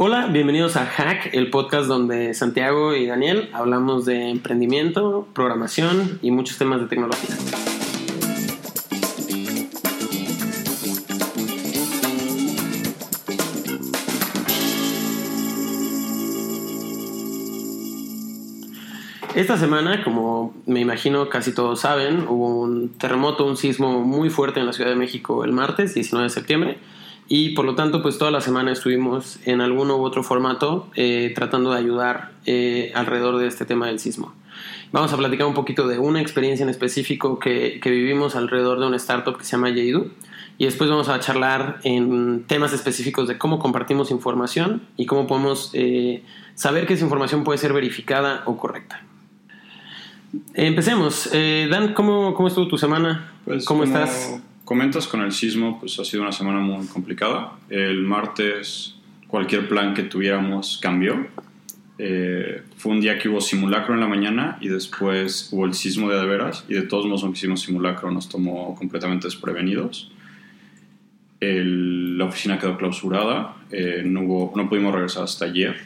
Hola, bienvenidos a Hack, el podcast donde Santiago y Daniel hablamos de emprendimiento, programación y muchos temas de tecnología. Esta semana, como me imagino casi todos saben, hubo un terremoto, un sismo muy fuerte en la Ciudad de México el martes 19 de septiembre y por lo tanto pues toda la semana estuvimos en alguno u otro formato eh, tratando de ayudar eh, alrededor de este tema del sismo. Vamos a platicar un poquito de una experiencia en específico que, que vivimos alrededor de una startup que se llama Yeidu y después vamos a charlar en temas específicos de cómo compartimos información y cómo podemos eh, saber que esa información puede ser verificada o correcta. Empecemos. Dan, ¿cómo, ¿cómo estuvo tu semana? Pues ¿Cómo como estás? Comentas con el sismo, pues ha sido una semana muy complicada. El martes cualquier plan que tuviéramos cambió. Eh, fue un día que hubo simulacro en la mañana y después hubo el sismo de de veras y de todos modos aunque hicimos simulacro nos tomó completamente desprevenidos. El- la oficina quedó clausurada, eh, no, hubo, no pudimos regresar hasta ayer.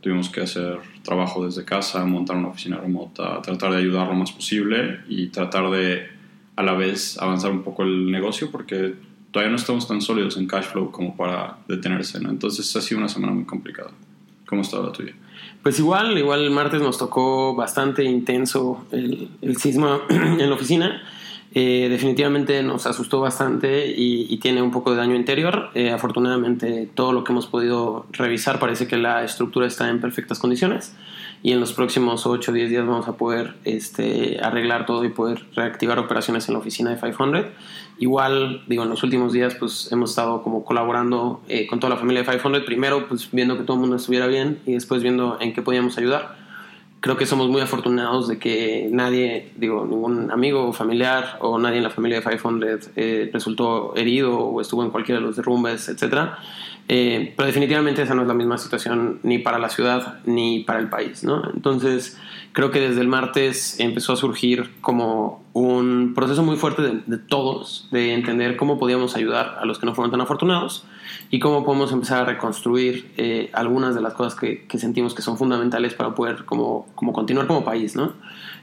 Tuvimos que hacer trabajo desde casa, montar una oficina remota, tratar de ayudar lo más posible y tratar de a la vez avanzar un poco el negocio porque todavía no estamos tan sólidos en cash flow como para detenerse. ¿no? Entonces ha sido una semana muy complicada. ¿Cómo está la tuya? Pues igual, igual el martes nos tocó bastante intenso el, el sismo en la oficina. Eh, definitivamente nos asustó bastante y, tiene un poco de daño interior. Eh, afortunadamente todo lo que hemos podido revisar parece que la estructura está en perfectas condiciones y en los próximos 8 o 10 días vamos a poder este, arreglar todo y poder reactivar operaciones en la oficina de 500. Igual, digo, en los últimos días pues hemos estado como colaborando eh, con toda la familia de 500, primero pues viendo que todo el mundo estuviera bien y después viendo en qué podíamos ayudar. Creo que somos muy afortunados de que nadie, digo, ningún amigo o familiar o nadie en la familia de 500 eh, resultó herido o estuvo en cualquiera de los derrumbes, etcétera. Eh, pero definitivamente esa no es la misma situación ni para la ciudad ni para el país, ¿no? Entonces, creo que desde el martes empezó a surgir como un proceso muy fuerte de, de todos, de entender cómo podíamos ayudar a los que no fueron tan afortunados y cómo podemos empezar a reconstruir eh, algunas de las cosas que, que sentimos que son fundamentales para poder como, como continuar como país, ¿no?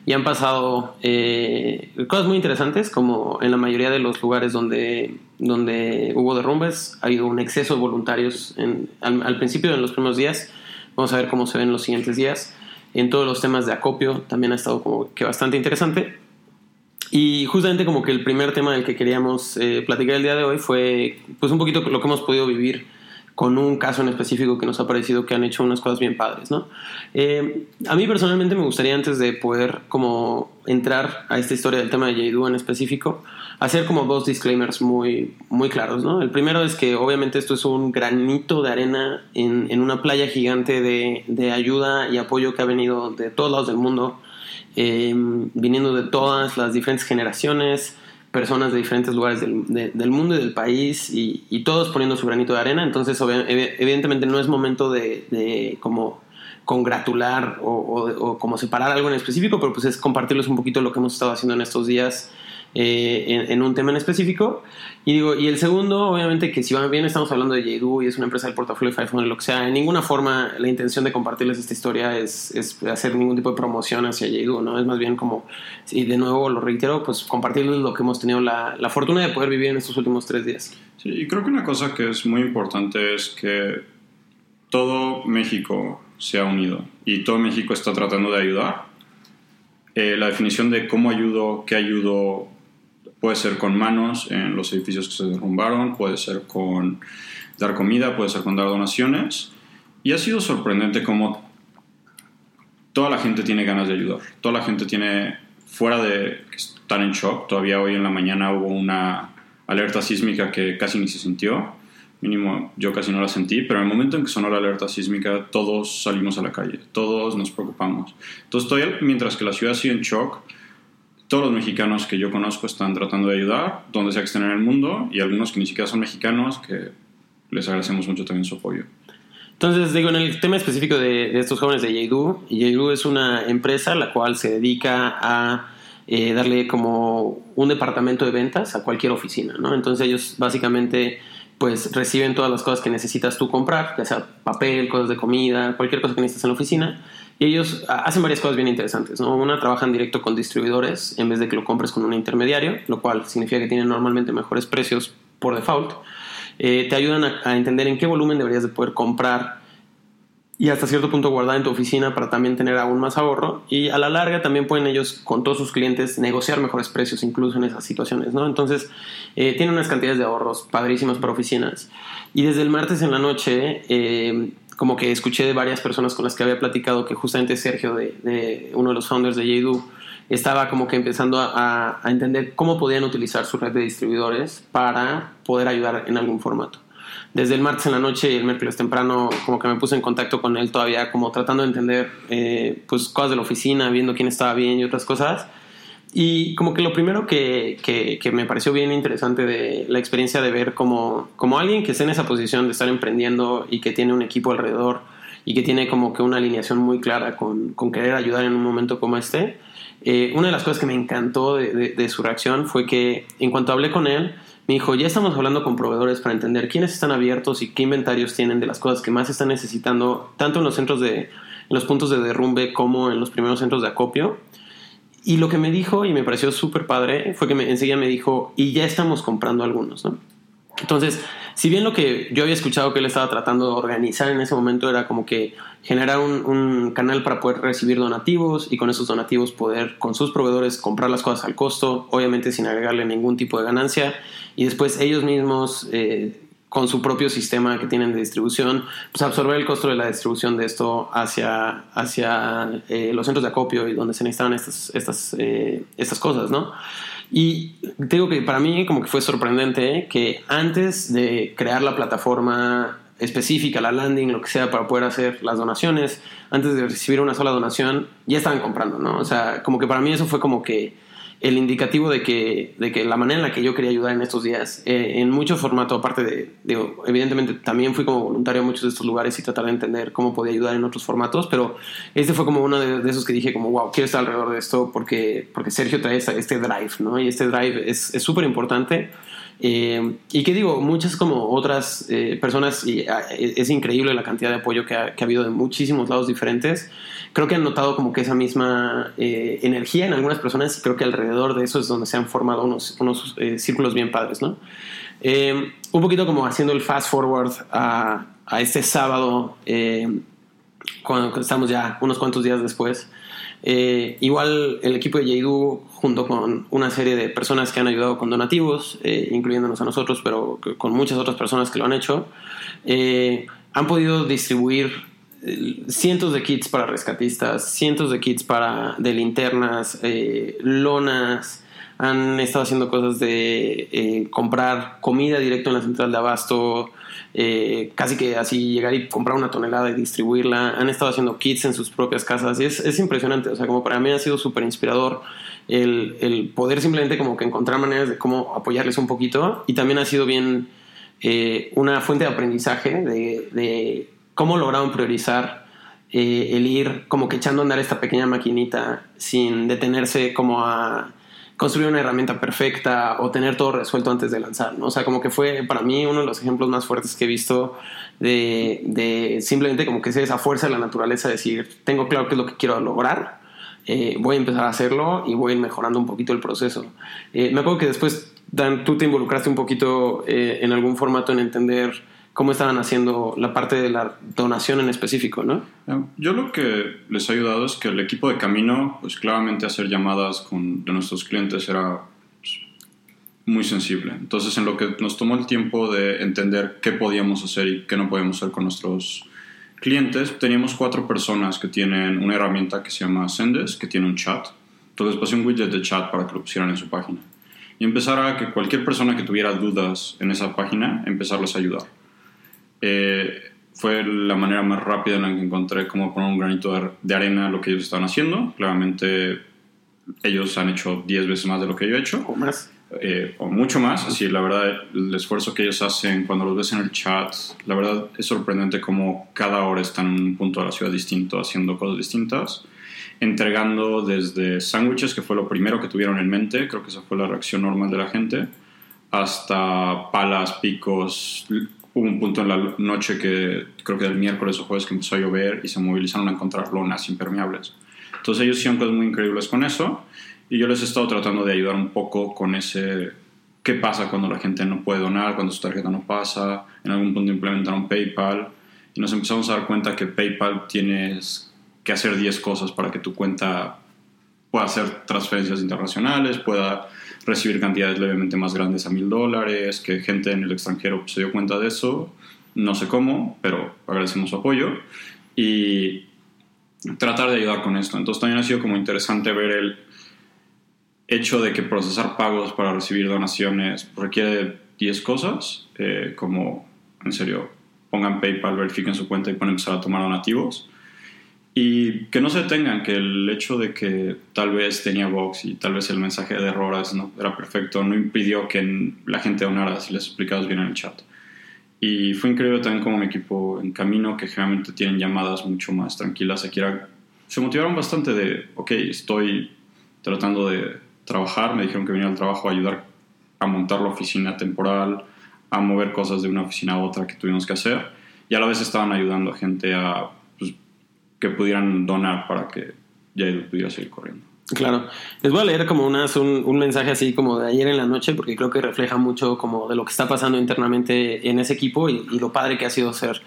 Y han pasado eh, cosas muy interesantes, como en la mayoría de los lugares donde, donde hubo derrumbes, ha habido un exceso de voluntarios en- al, al principio, en los primeros días. Vamos a ver cómo se ven los siguientes días. En todos los temas de acopio también ha estado como que bastante interesante. Y justamente como que el primer tema del que queríamos eh, platicar el día de hoy fue pues un poquito lo que hemos podido vivir con un caso en específico que nos ha parecido que han hecho unas cosas bien padres, ¿no? Eh, a mí personalmente me gustaría antes de poder como entrar a esta historia del tema de Jaidu en específico, hacer como dos disclaimers muy, muy claros, ¿no? El primero es que obviamente esto es un granito de arena en, en una playa gigante de, de ayuda y apoyo que ha venido de todos lados del mundo, eh, viniendo de todas las diferentes generaciones, personas de diferentes lugares del, de- del mundo y del país y, y todos poniendo su granito de arena. Entonces, evidentemente no es momento de, de como congratular o, o- o como separar algo en específico, pero pues es compartirles un poquito lo que hemos estado haciendo en estos días eh, en, en un tema en específico. Y digo, y el segundo, obviamente que si van bien estamos hablando de Jaidu y es una empresa del portafolio de 500, lo que sea, en ninguna forma la intención de compartirles esta historia es, es hacer ningún tipo de promoción hacia Jaidu, ¿no? Es más bien como, y de nuevo lo reitero, pues compartirles lo que hemos tenido la, la fortuna de poder vivir en estos últimos tres días. Sí, y creo que una cosa que es muy importante es que todo México se ha unido y todo México está tratando de ayudar. Eh, la definición de cómo ayudo, qué ayudo, puede ser con manos en los edificios que se derrumbaron, puede ser con dar comida, puede ser con dar donaciones. Y ha sido sorprendente cómo toda la gente tiene ganas de ayudar. Toda la gente tiene, fuera de están en shock, todavía hoy en la mañana hubo una alerta sísmica que casi ni se sintió. Mínimo, yo casi no la sentí, pero en el momento en que sonó la alerta sísmica, todos salimos a la calle, todos nos preocupamos. Entonces, todavía, mientras que la ciudad sigue en shock, todos los mexicanos que yo conozco están tratando de ayudar, donde sea que estén en el mundo, y algunos que ni siquiera son mexicanos, que les agradecemos mucho también su apoyo. Entonces, digo, en el tema específico de, estos jóvenes de Yaidu, Yaidu es una empresa la cual se dedica a eh, darle como un departamento de ventas a cualquier oficina, ¿no? Entonces ellos básicamente pues reciben todas las cosas que necesitas tú comprar, ya sea papel, cosas de comida, cualquier cosa que necesites en la oficina. Y ellos hacen varias cosas bien interesantes, ¿no? Una, trabajan directo con distribuidores en vez de que lo compres con un intermediario, lo cual significa que tienen normalmente mejores precios por default. Eh, te ayudan a, a, entender en qué volumen deberías de poder comprar y hasta cierto punto guardar en tu oficina para también tener aún más ahorro. Y a la larga también pueden ellos con todos sus clientes negociar mejores precios incluso en esas situaciones, ¿no? Entonces eh, tienen unas cantidades de ahorros padrísimas para oficinas. Y desde el martes en la noche... Eh, como que escuché de varias personas con las que había platicado que justamente Sergio, de, uno de los founders de Yaidu, estaba como que empezando a, a, entender cómo podían utilizar su red de distribuidores para poder ayudar en algún formato. Desde el martes en la noche y el miércoles temprano como que me puse en contacto con él todavía como tratando de entender eh, pues cosas de la oficina, viendo quién estaba bien y otras cosas. Y como que lo primero que, que, me pareció bien interesante de la experiencia de ver como, como alguien que está en esa posición de estar emprendiendo y que tiene un equipo alrededor y que tiene como que una alineación muy clara con, con querer ayudar en un momento como este, eh, una de las cosas que me encantó de, de, su reacción fue que en cuanto hablé con él, me dijo, ya estamos hablando con proveedores para entender quiénes están abiertos y qué inventarios tienen de las cosas que más están necesitando, tanto en los centros de, en los puntos de derrumbe como en los primeros centros de acopio. Y lo que me dijo, y me pareció súper padre, fue que me, enseguida me dijo, y ya estamos comprando algunos, ¿no? Entonces, si bien lo que yo había escuchado que él estaba tratando de organizar en ese momento era como que generar un, canal para poder recibir donativos y con esos donativos poder con sus proveedores comprar las cosas al costo, obviamente sin agregarle ningún tipo de ganancia, y después ellos mismos eh, con su propio sistema que tienen de distribución, pues absorber el costo de la distribución de esto hacia, hacia eh, los centros de acopio y donde se necesitan estas, estas, eh, estas cosas, ¿no? Y digo que para mí como que fue sorprendente que antes de crear la plataforma específica, la landing, lo que sea, para poder hacer las donaciones, antes de recibir una sola donación, ya estaban comprando, ¿no? O sea, como que para mí eso fue como que el indicativo de que, de que la manera en la que yo quería ayudar en estos días, eh, en mucho formato, aparte de, digo, evidentemente también fui como voluntario a muchos de estos lugares y tratar de entender cómo podía ayudar en otros formatos, pero este fue como uno de, esos que dije como, wow, quiero estar alrededor de esto porque, porque Sergio trae este drive, ¿no? Y este drive es súper importante eh, y que digo, muchas como otras eh, personas, y ah, es increíble la cantidad de apoyo que ha, habido de muchísimos lados diferentes. Creo que han notado como que esa misma eh, energía en algunas personas y creo que alrededor de eso es donde se han formado unos, unos círculos bien padres, ¿no? un poquito como haciendo el fast forward a, a este sábado, cuando estamos ya unos cuantos días después. Eh, igual el equipo de Yaidu, junto con una serie de personas que han ayudado con donativos, eh, incluyéndonos a nosotros, pero con muchas otras personas que lo han hecho, eh, han podido distribuir cientos de kits para rescatistas, cientos de kits para de linternas, lonas, han estado haciendo cosas de comprar comida directo en la central de abasto, eh, casi que así llegar y comprar una tonelada y distribuirla. Han estado haciendo kits en sus propias casas y es, es impresionante. O sea, como para mí ha sido súper inspirador el, el, poder simplemente como que encontrar maneras de cómo apoyarles un poquito y también ha sido bien eh, una fuente de aprendizaje de cómo lograron priorizar eh, el ir como que echando a andar esta pequeña maquinita sin detenerse como a construir una herramienta perfecta o tener todo resuelto antes de lanzar, ¿no? O sea, como que fue para mí uno de los ejemplos más fuertes que he visto de, de simplemente como que sea esa fuerza de la naturaleza, decir, tengo claro qué es lo que quiero lograr, eh, voy a empezar a hacerlo y voy a ir mejorando un poquito el proceso. Eh, me acuerdo que después, Dan, tú te involucraste un poquito eh, en algún formato en entender cómo estaban haciendo la parte de la donación en específico, ¿no? Yo lo que les ha ayudado es que el equipo de camino, pues claramente hacer llamadas con, de nuestros clientes era pues, muy sensible. Entonces, en lo que nos tomó el tiempo de entender qué podíamos hacer y qué no podíamos hacer con nuestros clientes, teníamos cuatro personas que tienen una herramienta que se llama Sendes, que tiene un chat. Entonces, pasé un widget de chat para que lo pusieran en su página. Y empezar a que cualquier persona que tuviera dudas en esa página, empezarles a ayudar. Eh, fue la manera más rápida en la que encontré cómo poner un granito de arena a lo que ellos estaban haciendo. Claramente ellos han hecho 10 veces más de lo que yo he hecho. O más. Eh, o mucho más. Así, la verdad, el esfuerzo que ellos hacen cuando los ves en el chat, la verdad es sorprendente cómo cada hora están en un punto de la ciudad distinto, haciendo cosas distintas. Entregando desde sándwiches, que fue lo primero que tuvieron en mente, creo que esa fue la reacción normal de la gente, hasta palas, picos. Hubo un punto en la noche que creo que el miércoles o jueves que empezó a llover y se movilizaron a encontrar lonas impermeables. Entonces ellos hicieron cosas muy increíbles con eso y yo les he estado tratando de ayudar un poco con ese qué pasa cuando la gente no puede donar, cuando su tarjeta no pasa. En algún punto implementaron PayPal y nos empezamos a dar cuenta que PayPal tienes que hacer 10 cosas para que tu cuenta pueda hacer transferencias internacionales, pueda recibir cantidades levemente más grandes a mil dólares, que gente en el extranjero se dio cuenta de eso, no sé cómo, pero agradecemos su apoyo. Y tratar de ayudar con esto. Entonces también ha sido como interesante ver el hecho de que procesar pagos para recibir donaciones requiere 10 cosas, eh, como en serio pongan PayPal, verifiquen su cuenta y pueden empezar a tomar donativos y que no se detengan, que el hecho de que tal vez tenía Vox y tal vez el mensaje de errores no era perfecto, no impidió que la gente donara si les explicabas bien en el chat. Y fue increíble también como mi equipo en camino, que generalmente tienen llamadas mucho más tranquilas, se motivaron bastante de, ok, estoy tratando de trabajar, me dijeron que venía al trabajo a ayudar a montar la oficina temporal, a mover cosas de una oficina a otra que tuvimos que hacer, y a la vez estaban ayudando a gente a que pudieran donar para que ya pudiera seguir corriendo. Claro. Les voy a leer como unas, un, mensaje así como de ayer en la noche porque creo que refleja mucho como de lo que está pasando internamente en ese equipo y, lo padre que ha sido ser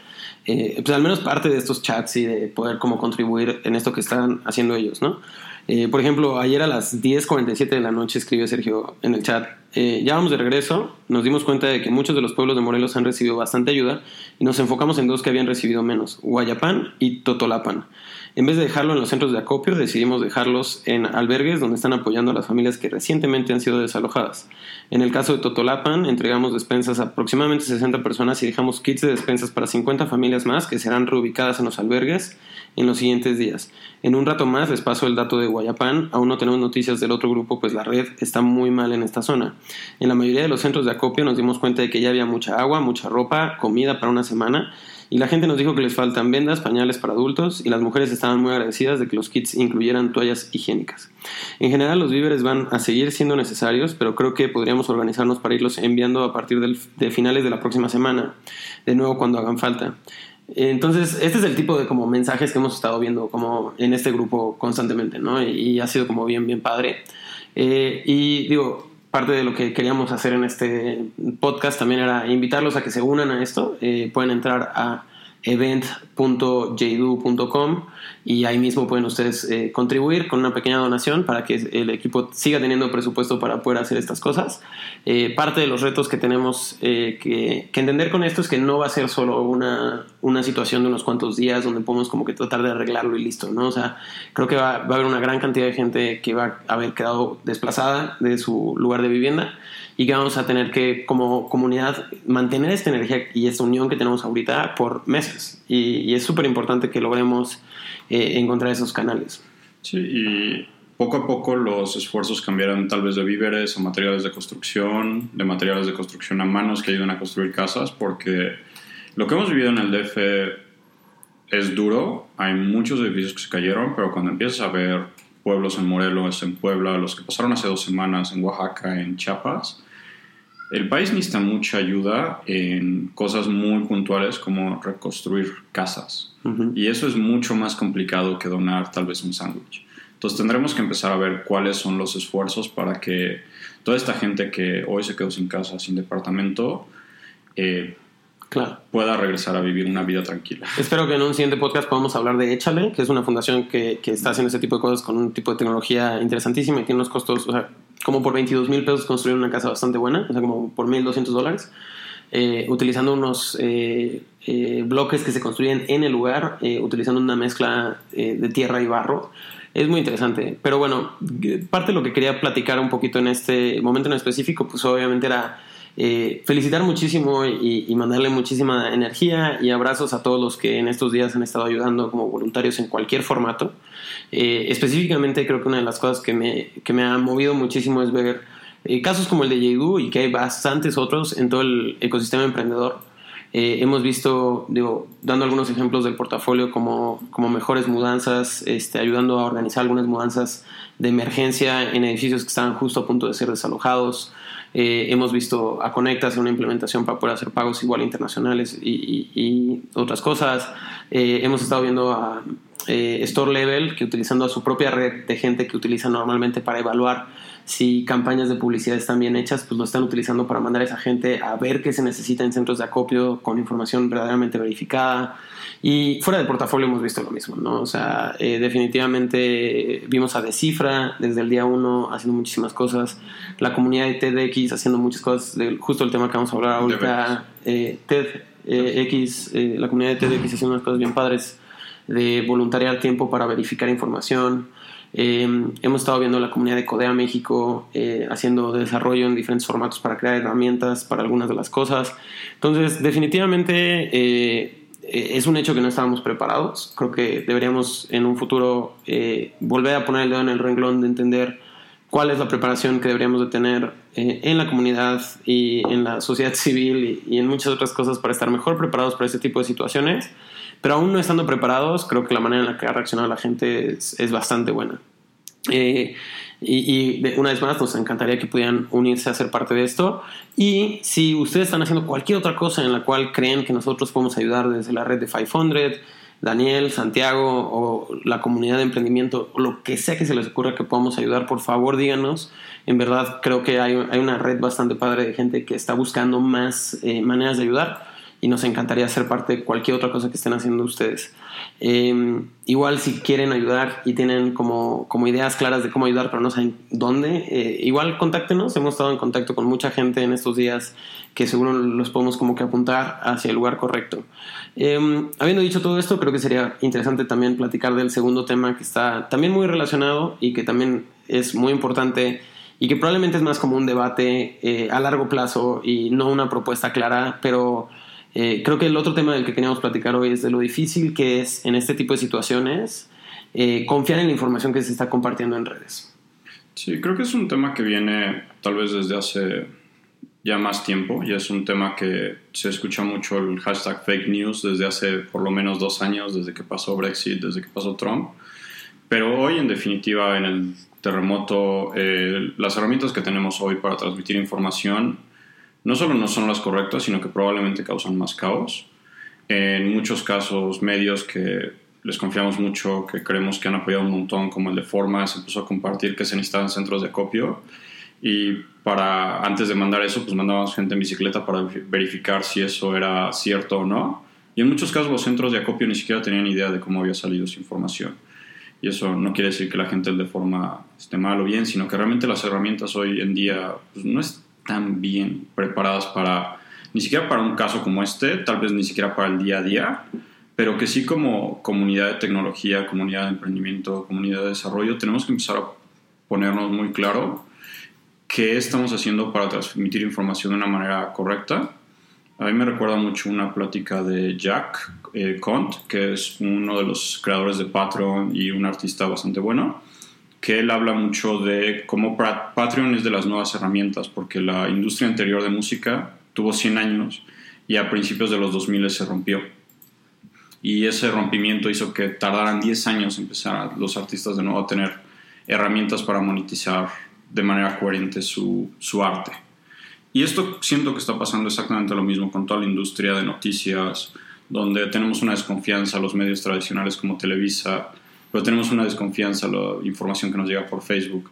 eh, pues al menos parte de estos chats y de poder como contribuir en esto que están haciendo ellos, ¿no? Eh, por ejemplo, ayer a las 10.47 de la noche escribió Sergio en el chat, eh, ya vamos de regreso, nos dimos cuenta de que muchos de los pueblos de Morelos han recibido bastante ayuda y nos enfocamos en dos que habían recibido menos, Guayapán y Totolapan. En vez de dejarlo en los centros de acopio, decidimos dejarlos en albergues donde están apoyando a las familias que recientemente han sido desalojadas. En el caso de Totolapan, entregamos despensas a aproximadamente 60 personas y dejamos kits de despensas para 50 familias más que serán reubicadas en los albergues en los siguientes días. En un rato más les paso el dato de Guayapán. Aún no tenemos noticias del otro grupo, pues la red está muy mal en esta zona. En la mayoría de los centros de acopio nos dimos cuenta de que ya había mucha agua, mucha ropa, comida para una semana y la gente nos dijo que les faltan vendas, pañales para adultos y las mujeres estaban muy agradecidas de que los kits incluyeran toallas higiénicas. En general los víveres van a seguir siendo necesarios, pero creo que podríamos organizarnos para irlos enviando a partir de finales de la próxima semana, de nuevo cuando hagan falta. Entonces, este es el tipo de como mensajes que hemos estado viendo como en este grupo constantemente, ¿no? Y, ha sido como bien, bien padre. Eh, y digo, parte de lo que queríamos hacer en este podcast también era invitarlos a que se unan a esto. Eh, pueden entrar a event.jdu.com y ahí mismo pueden ustedes eh, contribuir con una pequeña donación para que el equipo siga teniendo presupuesto para poder hacer estas cosas. Eh, parte de los retos que tenemos eh, que, entender con esto es que no va a ser solo una, una, situación de unos cuantos días donde podemos como que tratar de arreglarlo y listo, ¿no? O sea, creo que va, va a haber una gran cantidad de gente que va a haber quedado desplazada de su lugar de vivienda y que vamos a tener que como comunidad mantener esta energía y esta unión que tenemos ahorita por meses. Y, es súper importante que logremos eh, encontrar esos canales. Sí, y poco a poco los esfuerzos cambiaron tal vez de víveres a materiales de construcción, de materiales de construcción a manos que ayudan a construir casas, porque lo que hemos vivido en el DF es duro, hay muchos edificios que se cayeron, pero cuando empiezas a ver pueblos en Morelos, en Puebla, los que pasaron hace dos semanas en Oaxaca, en Chiapas. El país necesita mucha ayuda en cosas muy puntuales como reconstruir casas. Y eso es mucho más complicado que donar tal vez un sándwich. Entonces tendremos que empezar a ver cuáles son los esfuerzos para que toda esta gente que hoy se quedó sin casa, sin departamento, eh, claro. pueda regresar a vivir una vida tranquila. Espero que en un siguiente podcast podamos hablar de Échale, que es una fundación que, que, está haciendo ese tipo de cosas con un tipo de tecnología interesantísima y tiene unos costos, o sea, como por 22 mil pesos construir una casa bastante buena, o sea, como por 1.200 dólares, eh, utilizando unos eh, eh, bloques que se construyen en el lugar, utilizando una mezcla de tierra y barro. Es muy interesante, pero bueno, parte de lo que quería platicar un poquito en este momento en específico, pues obviamente era eh, felicitar muchísimo y, mandarle muchísima energía y abrazos a todos los que en estos días han estado ayudando como voluntarios en cualquier formato. Eh, específicamente creo que una de las cosas que me, que me ha movido muchísimo es ver eh, casos como el de Yegu y que hay bastantes otros en todo el ecosistema emprendedor. hemos visto, digo, dando algunos ejemplos del portafolio como, como mejores mudanzas, este, ayudando a organizar algunas mudanzas de emergencia en edificios que estaban justo a punto de ser desalojados, Eh, hemos visto a Conecta hacer una implementación para poder hacer pagos igual internacionales y, otras cosas. Eh, hemos estado viendo a eh, Store Level, que utilizando a su propia red de gente que utiliza normalmente para evaluar si campañas de publicidad están bien hechas, pues lo están utilizando para mandar a esa gente a ver qué se necesita en centros de acopio con información verdaderamente verificada. Y fuera del portafolio hemos visto lo mismo, ¿no? O sea, eh, definitivamente vimos a Decifra desde el día uno haciendo muchísimas cosas, la comunidad de TEDx haciendo muchas cosas, justo el tema que vamos a hablar ahorita, eh, TEDx, eh, la comunidad de TEDx haciendo unas cosas bien padres de voluntariar tiempo para verificar información. hemos estado viendo la comunidad de Codea México haciendo desarrollo en diferentes formatos para crear herramientas para algunas de las cosas. Entonces, definitivamente eh, es un hecho que no estábamos preparados. Creo que deberíamos en un futuro eh, volver a poner el dedo en el renglón de entender cuál es la preparación que deberíamos de tener eh, en la comunidad y en la sociedad civil y, en muchas otras cosas para estar mejor preparados para este tipo de situaciones. Pero aún no estando preparados, creo que la manera en la que ha reaccionado la gente es, es bastante buena. Y, una vez más, nos encantaría que pudieran unirse a ser parte de esto. Y si ustedes están haciendo cualquier otra cosa en la cual creen que nosotros podemos ayudar desde la red de 500, Daniel, Santiago o la comunidad de emprendimiento, lo que sea que se les ocurra que podamos ayudar, por favor díganos. En verdad creo que hay, hay una red bastante padre de gente que está buscando más eh, maneras de ayudar y nos encantaría ser parte de cualquier otra cosa que estén haciendo ustedes. Em, igual si quieren ayudar y tienen como, como ideas claras de cómo ayudar, pero no saben dónde, eh, igual contáctenos. Hemos estado en contacto con mucha gente en estos días que seguro los podemos como que apuntar hacia el lugar correcto. Em, habiendo dicho todo esto, creo que sería interesante también platicar del segundo tema que está también muy relacionado y que también es muy importante y que probablemente es más como un debate eh, a largo plazo y no una propuesta clara, pero eh, creo que el otro tema del que queríamos platicar hoy es de lo difícil que es en este tipo de situaciones eh, confiar en la información que se está compartiendo en redes. Sí, creo que es un tema que viene tal vez desde hace ya más tiempo y es un tema que se escucha mucho el hashtag fake news desde hace por lo menos dos años, desde que pasó Brexit, desde que pasó Trump. Pero hoy, en definitiva, en el terremoto, eh, las herramientas que tenemos hoy para transmitir información no solo no son las correctas, sino que probablemente causan más caos. En muchos casos, medios que les confiamos mucho, que creemos que han apoyado un montón, como el de Forma, se empezó a compartir que se necesitaban centros de acopio. Y para, antes de mandar eso, pues mandábamos gente en bicicleta para verificar si eso era cierto o no. Y en muchos casos los centros de acopio ni siquiera tenían idea de cómo había salido esa información. Y eso no quiere decir que la gente de forma esté mal o bien, sino que realmente las herramientas hoy en día pues, no es tan bien preparadas para, ni siquiera para un caso como este, tal vez ni siquiera para el día a día, pero que sí como comunidad de tecnología, comunidad de emprendimiento, comunidad de desarrollo, tenemos que empezar a ponernos muy claro qué estamos haciendo para transmitir información de una manera correcta. A mí me recuerda mucho una plática de Jack eh, Cont, que es uno de los creadores de Patreon y un artista bastante bueno que él habla mucho de cómo Patreon es de las nuevas herramientas, porque la industria anterior de música tuvo 100 años y a principios de los 2000 se rompió. Y ese rompimiento hizo que tardaran 10 años empezar los artistas de nuevo a tener herramientas para monetizar de manera coherente su, su arte. Y esto siento que está pasando exactamente lo mismo con toda la industria de noticias, donde tenemos una desconfianza a los medios tradicionales como Televisa, pero tenemos una desconfianza en la información que nos llega por Facebook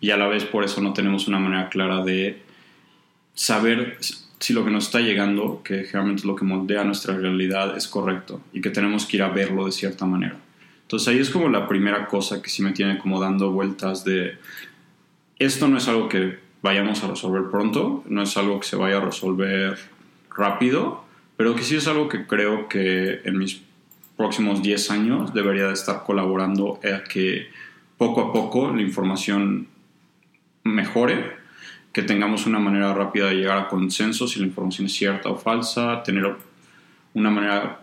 y a la vez por eso no tenemos una manera clara de saber si lo que nos está llegando, que generalmente es lo que moldea nuestra realidad, es correcto y que tenemos que ir a verlo de cierta manera. Entonces ahí es como la primera cosa que sí me tiene como dando vueltas de esto no es algo que vayamos a resolver pronto, no es algo que se vaya a resolver rápido, pero que sí es algo que creo que en mis próximos 10 años debería de estar colaborando a que poco a poco la información mejore, que tengamos una manera rápida de llegar a consenso si la información es cierta o falsa, tener una manera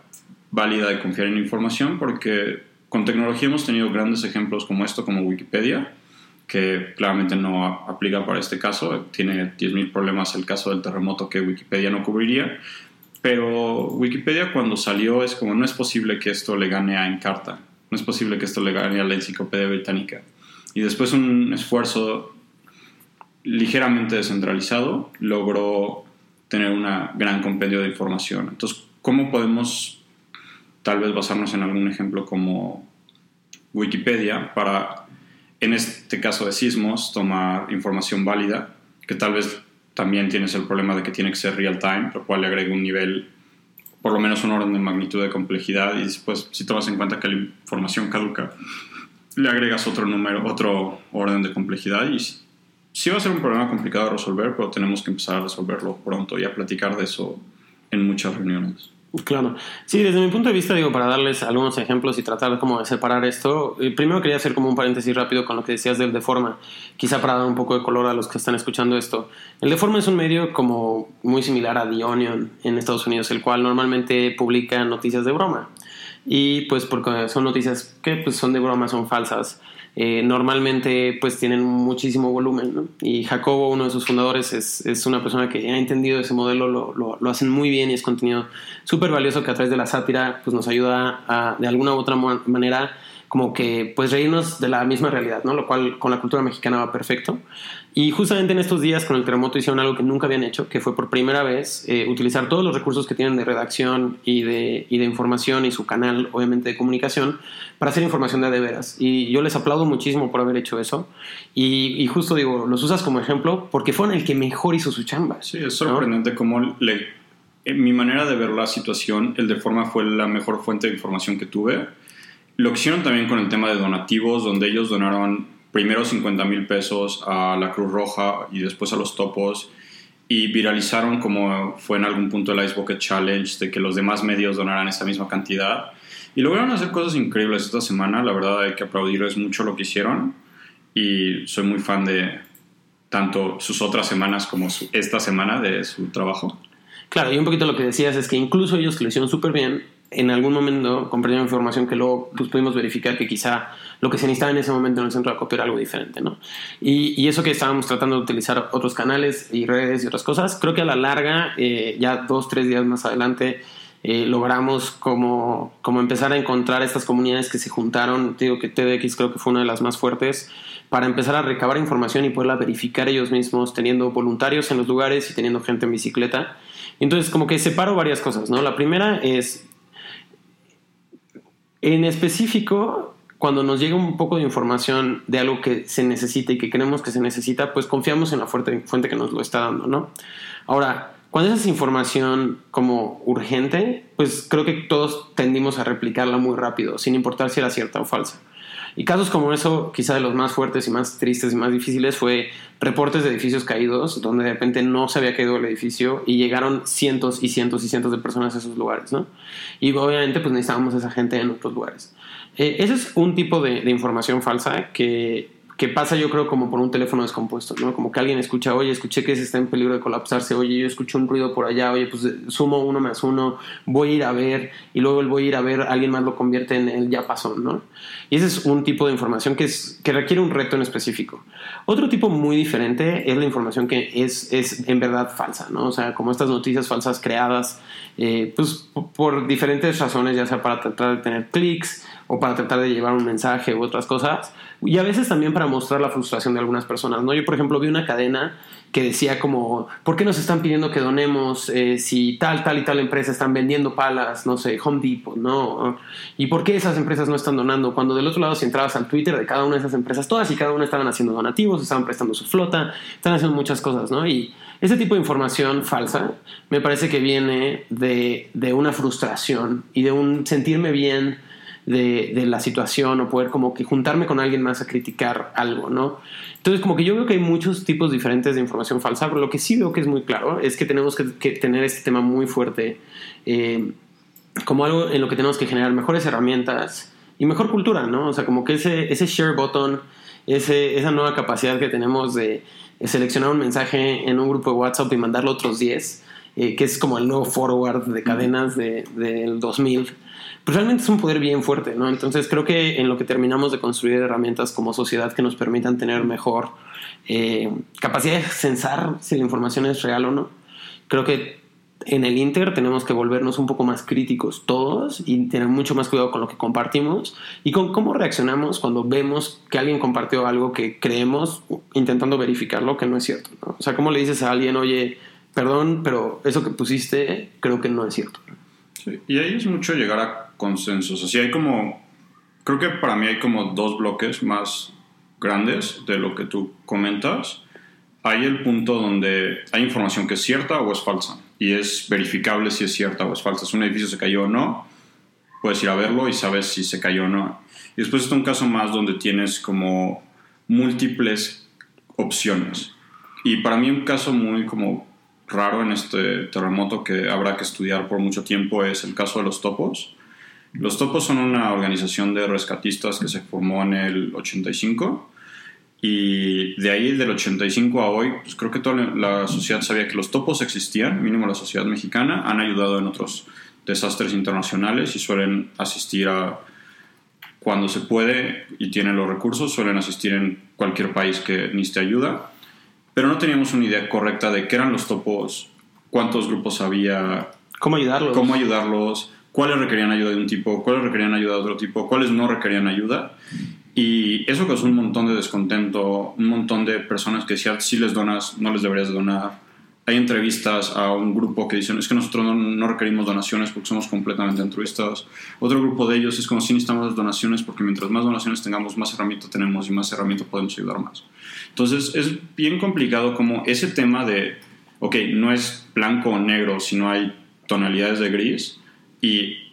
válida de confiar en la información, porque con tecnología hemos tenido grandes ejemplos como esto, como Wikipedia, que claramente no aplica para este caso, tiene 10.000 problemas el caso del terremoto que Wikipedia no cubriría, pero Wikipedia cuando salió es como, no es posible que esto le gane a Encarta, no es posible que esto le gane a la enciclopedia británica. Y después un esfuerzo ligeramente descentralizado, logró tener una gran compendio de información. Entonces, ¿cómo podemos tal vez basarnos en algún ejemplo como Wikipedia para, en este caso de sismos, tomar información válida, que tal vez también tienes el problema de que tiene que ser real time, lo cual le agrega un nivel, por lo menos un orden de magnitud de complejidad y después si tomas en cuenta que la información caduca, le agregas otro número, otro orden de complejidad y sí va a ser un problema complicado de resolver, pero tenemos que empezar a resolverlo pronto y a platicar de eso en muchas reuniones. Claro. Sí, desde mi punto de vista, digo, para darles algunos ejemplos y tratar como de separar esto, eh, primero quería hacer como un paréntesis rápido con lo que decías del Deforma, quizá para dar un poco de color a los que están escuchando esto. El Deforma es un medio como muy similar a The Onion en Estados Unidos, el cual normalmente publica noticias de broma. Y pues porque son noticias que pues, son de broma, son falsas. Eh, normalmente pues tienen muchísimo volumen. Y Jacobo, uno de sus fundadores, es, es, una persona que ha entendido ese modelo, lo, lo, lo hacen muy bien y es contenido súper valioso que a través de la sátira pues nos ayuda a, de alguna u otra manera como que pues reírnos de la misma realidad, ¿no? Lo cual con la cultura mexicana va perfecto. Y justamente en estos días con el terremoto hicieron algo que nunca habían hecho, que fue por primera vez eh, utilizar todos los recursos que tienen de redacción y de, y de información y su canal, obviamente, de comunicación, para hacer información de de veras. Y yo les aplaudo muchísimo por haber hecho eso. Y, y justo digo, los usas como ejemplo porque fueron el que mejor hizo su chamba. Sí, es sorprendente ¿no? cómo le, en mi manera de ver la situación, el de forma fue la mejor fuente de información que tuve lo que hicieron también con el tema de donativos, donde ellos donaron primero 50 mil pesos a la Cruz Roja y después a los topos y viralizaron como fue en algún punto el Ice Bucket Challenge de que los demás medios donaran esa misma cantidad. Y lograron hacer cosas increíbles esta semana, la verdad hay que aplaudirles mucho lo que hicieron. Y soy muy fan de tanto sus otras semanas como esta semana de su trabajo. Claro, y un poquito lo que decías es que incluso ellos que lo hicieron súper bien, en algún momento comprendieron información que luego pues, pudimos verificar que quizá lo que se necesitaba en ese momento en el centro de acopio era algo diferente, ¿no? Y, y, eso que estábamos tratando de utilizar otros canales y redes y otras cosas, creo que a la larga, eh, ya dos, tres días más adelante, eh, logramos como, como empezar a encontrar estas comunidades que se juntaron, digo que TDX creo que fue una de las más fuertes, para empezar a recabar información y poderla verificar ellos mismos, teniendo voluntarios en los lugares y teniendo gente en bicicleta. Entonces, como que separo varias cosas, ¿no? La primera es en específico, cuando nos llega un poco de información de algo que se necesita y que creemos que se necesita, pues confiamos en la fuente, que nos lo está dando, ¿no? Ahora, cuando esa es información como urgente, pues creo que todos tendimos a replicarla muy rápido, sin importar si era cierta o falsa. Y casos como eso, quizá de los más fuertes y más tristes y más difíciles, fue reportes de edificios caídos, donde de repente no se había caído el edificio y llegaron cientos y cientos y cientos de personas a esos lugares, ¿no? Y obviamente pues necesitábamos a esa gente en otros lugares. Eh, ese es un tipo de, de información falsa que que pasa yo creo como por un teléfono descompuesto, ¿no? Como que alguien escucha, oye, escuché que se está en peligro de colapsarse, oye, yo escuché un ruido por allá, oye, pues sumo uno más uno, voy a ir a ver, y luego el voy a ir a ver, alguien más lo convierte en el ya pasó, ¿no? Y ese es un tipo de información que, es, que requiere un reto en específico. Otro tipo muy diferente es la información que es, es en verdad falsa, ¿no? O sea, como estas noticias falsas creadas, eh, pues por diferentes razones, ya sea para tratar de tener clics o para tratar de llevar un mensaje u otras cosas, y a veces también para mostrar la frustración de algunas personas, ¿no? Yo, por ejemplo, vi una cadena que decía como, ¿por qué nos están pidiendo que donemos eh, si tal, tal y tal empresa están vendiendo palas, no sé, Home Depot, ¿no? ¿Y por qué esas empresas no están donando? Cuando del otro lado, si entrabas al Twitter de cada una de esas empresas, todas y cada una estaban haciendo donativos, estaban prestando su flota, están haciendo muchas cosas, ¿no? Y ese tipo de información falsa me parece que viene de, de una frustración y de un sentirme bien de, la situación o poder como que juntarme con alguien más a criticar algo, ¿no? Entonces como que yo veo que hay muchos tipos diferentes de información falsa, pero lo que sí veo que es muy claro es que tenemos que, tener este tema muy fuerte eh, como algo en lo que tenemos que generar mejores herramientas y mejor cultura, ¿no? O sea, como que ese, ese share button, ese, esa nueva capacidad que tenemos de seleccionar un mensaje en un grupo de WhatsApp y mandarlo otros 10, eh, que es como el nuevo forward de cadenas de, del 2000 pues realmente es un poder bien fuerte, ¿no? Entonces creo que en lo que terminamos de construir herramientas como sociedad que nos permitan tener mejor eh, capacidad de censar si la información es real o no, creo que en el Inter tenemos que volvernos un poco más críticos todos y tener mucho más cuidado con lo que compartimos y con cómo reaccionamos cuando vemos que alguien compartió algo que creemos intentando verificarlo que no es cierto. O sea, ¿cómo le dices a alguien, oye, perdón, pero eso que pusiste creo que no es cierto? Sí, y ahí es mucho llegar a consensos. Así hay como, creo que para mí hay como dos bloques más grandes de lo que tú comentas. Hay el punto donde hay información que es cierta o es falsa y es verificable si es cierta o es falsa. Si un edificio se cayó o no, puedes ir a verlo y sabes si se cayó o no. Y después está un caso más donde tienes como múltiples opciones. Y para mí un caso muy como raro en este terremoto que habrá que estudiar por mucho tiempo es el caso de los topos. Los topos son una organización de rescatistas que se formó en el 85 y de ahí, del 85 a hoy, pues creo que toda la sociedad sabía que los topos existían, mínimo la sociedad mexicana, han ayudado en otros desastres internacionales y suelen asistir a, cuando se puede y tienen los recursos, suelen asistir en cualquier país que necesite ayuda. Pero no teníamos una idea correcta de qué eran los topos, cuántos grupos había, cómo ayudarlos, cómo ayudarlos cuáles requerían ayuda de un tipo, cuáles requerían ayuda de otro tipo, cuáles no requerían ayuda. Y eso causó un montón de descontento, un montón de personas que decían, si les donas, no les deberías donar. Hay entrevistas a un grupo que dicen, es que nosotros no, requerimos donaciones porque somos completamente altruistas. Otro grupo de ellos es como si necesitamos donaciones porque mientras más donaciones tengamos, más herramientas tenemos y más herramientas podemos ayudar más. Entonces es bien complicado como ese tema de, ok, no es blanco o negro, sino hay tonalidades de gris y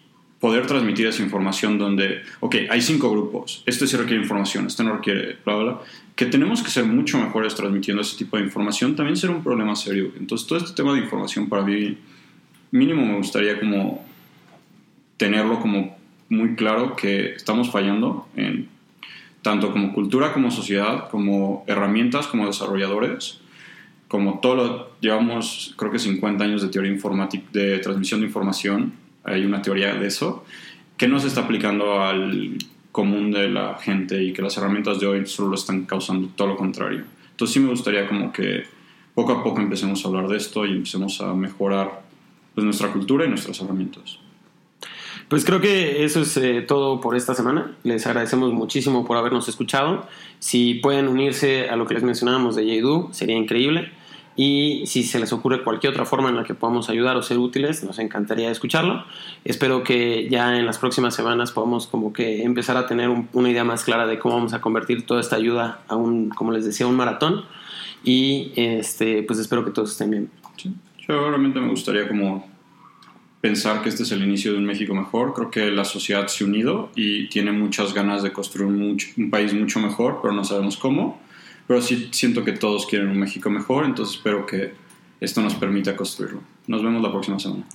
poder transmitir esa información donde, ok, hay cinco grupos, este sí requiere información, este no requiere, bla, bla, que tenemos que ser mucho mejores transmitiendo ese tipo de información, también será un problema serio. Entonces, todo este tema de información para mí, mínimo me gustaría como tenerlo como muy claro que estamos fallando en tanto como cultura, como sociedad, como herramientas, como desarrolladores, como todo lo, llevamos creo que 50 años de teoría informática, de transmisión de información, hay una teoría de eso, que no se está aplicando al común de la gente y que las herramientas de hoy solo están causando todo lo contrario. Entonces sí me gustaría como que poco a poco empecemos a hablar de esto y empecemos a mejorar pues, nuestra cultura y nuestras herramientas. Pues creo que eso es eh, todo por esta semana. Les agradecemos muchísimo por habernos escuchado. Si pueden unirse a lo que les mencionábamos de Yaidu, sería increíble y si se les ocurre cualquier otra forma en la que podamos ayudar o ser útiles, nos encantaría escucharlo. Espero que ya en las próximas semanas podamos como que empezar a tener una idea más clara de cómo vamos a convertir toda esta ayuda a un, como les decía, un maratón y este, pues espero que todos estén bien. Yo realmente me gustaría como pensar que este es el inicio de un México mejor. Creo que la sociedad se ha unido y tiene muchas ganas de construir un país mucho mejor, pero no sabemos cómo pero sí siento que todos quieren un México mejor, entonces espero que esto nos permita construirlo. Nos vemos la próxima semana.